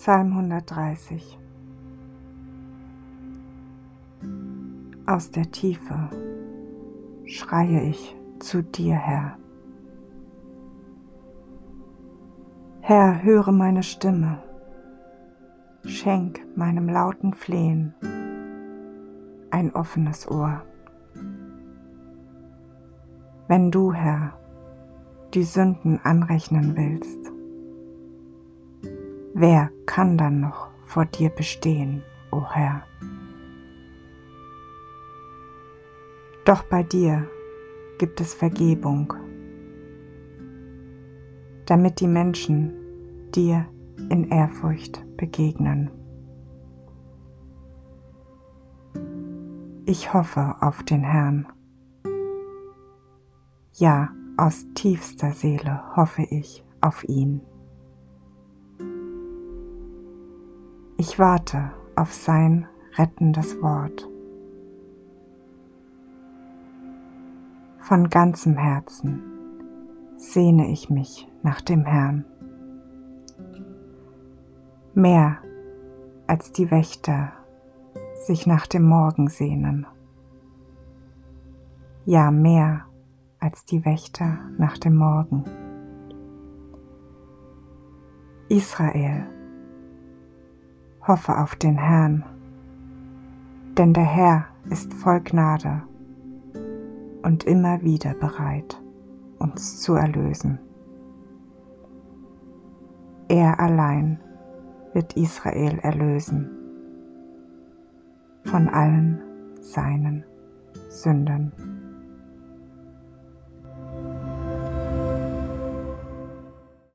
Psalm 130 Aus der Tiefe schreie ich zu dir, Herr. Herr, höre meine Stimme, schenk meinem lauten Flehen ein offenes Ohr. Wenn du, Herr, die Sünden anrechnen willst, wer kann dann noch vor dir bestehen, o Herr? Doch bei dir gibt es Vergebung, damit die Menschen dir in Ehrfurcht begegnen. Ich hoffe auf den Herrn. Ja, aus tiefster Seele hoffe ich auf ihn. Ich warte auf sein rettendes Wort. Von ganzem Herzen sehne ich mich nach dem Herrn. Mehr als die Wächter sich nach dem Morgen sehnen. Ja, mehr als die Wächter nach dem Morgen. Israel, hoffe auf den Herrn, denn der Herr ist voll Gnade und immer wieder bereit, uns zu erlösen. Er allein wird Israel erlösen von allen seinen Sünden.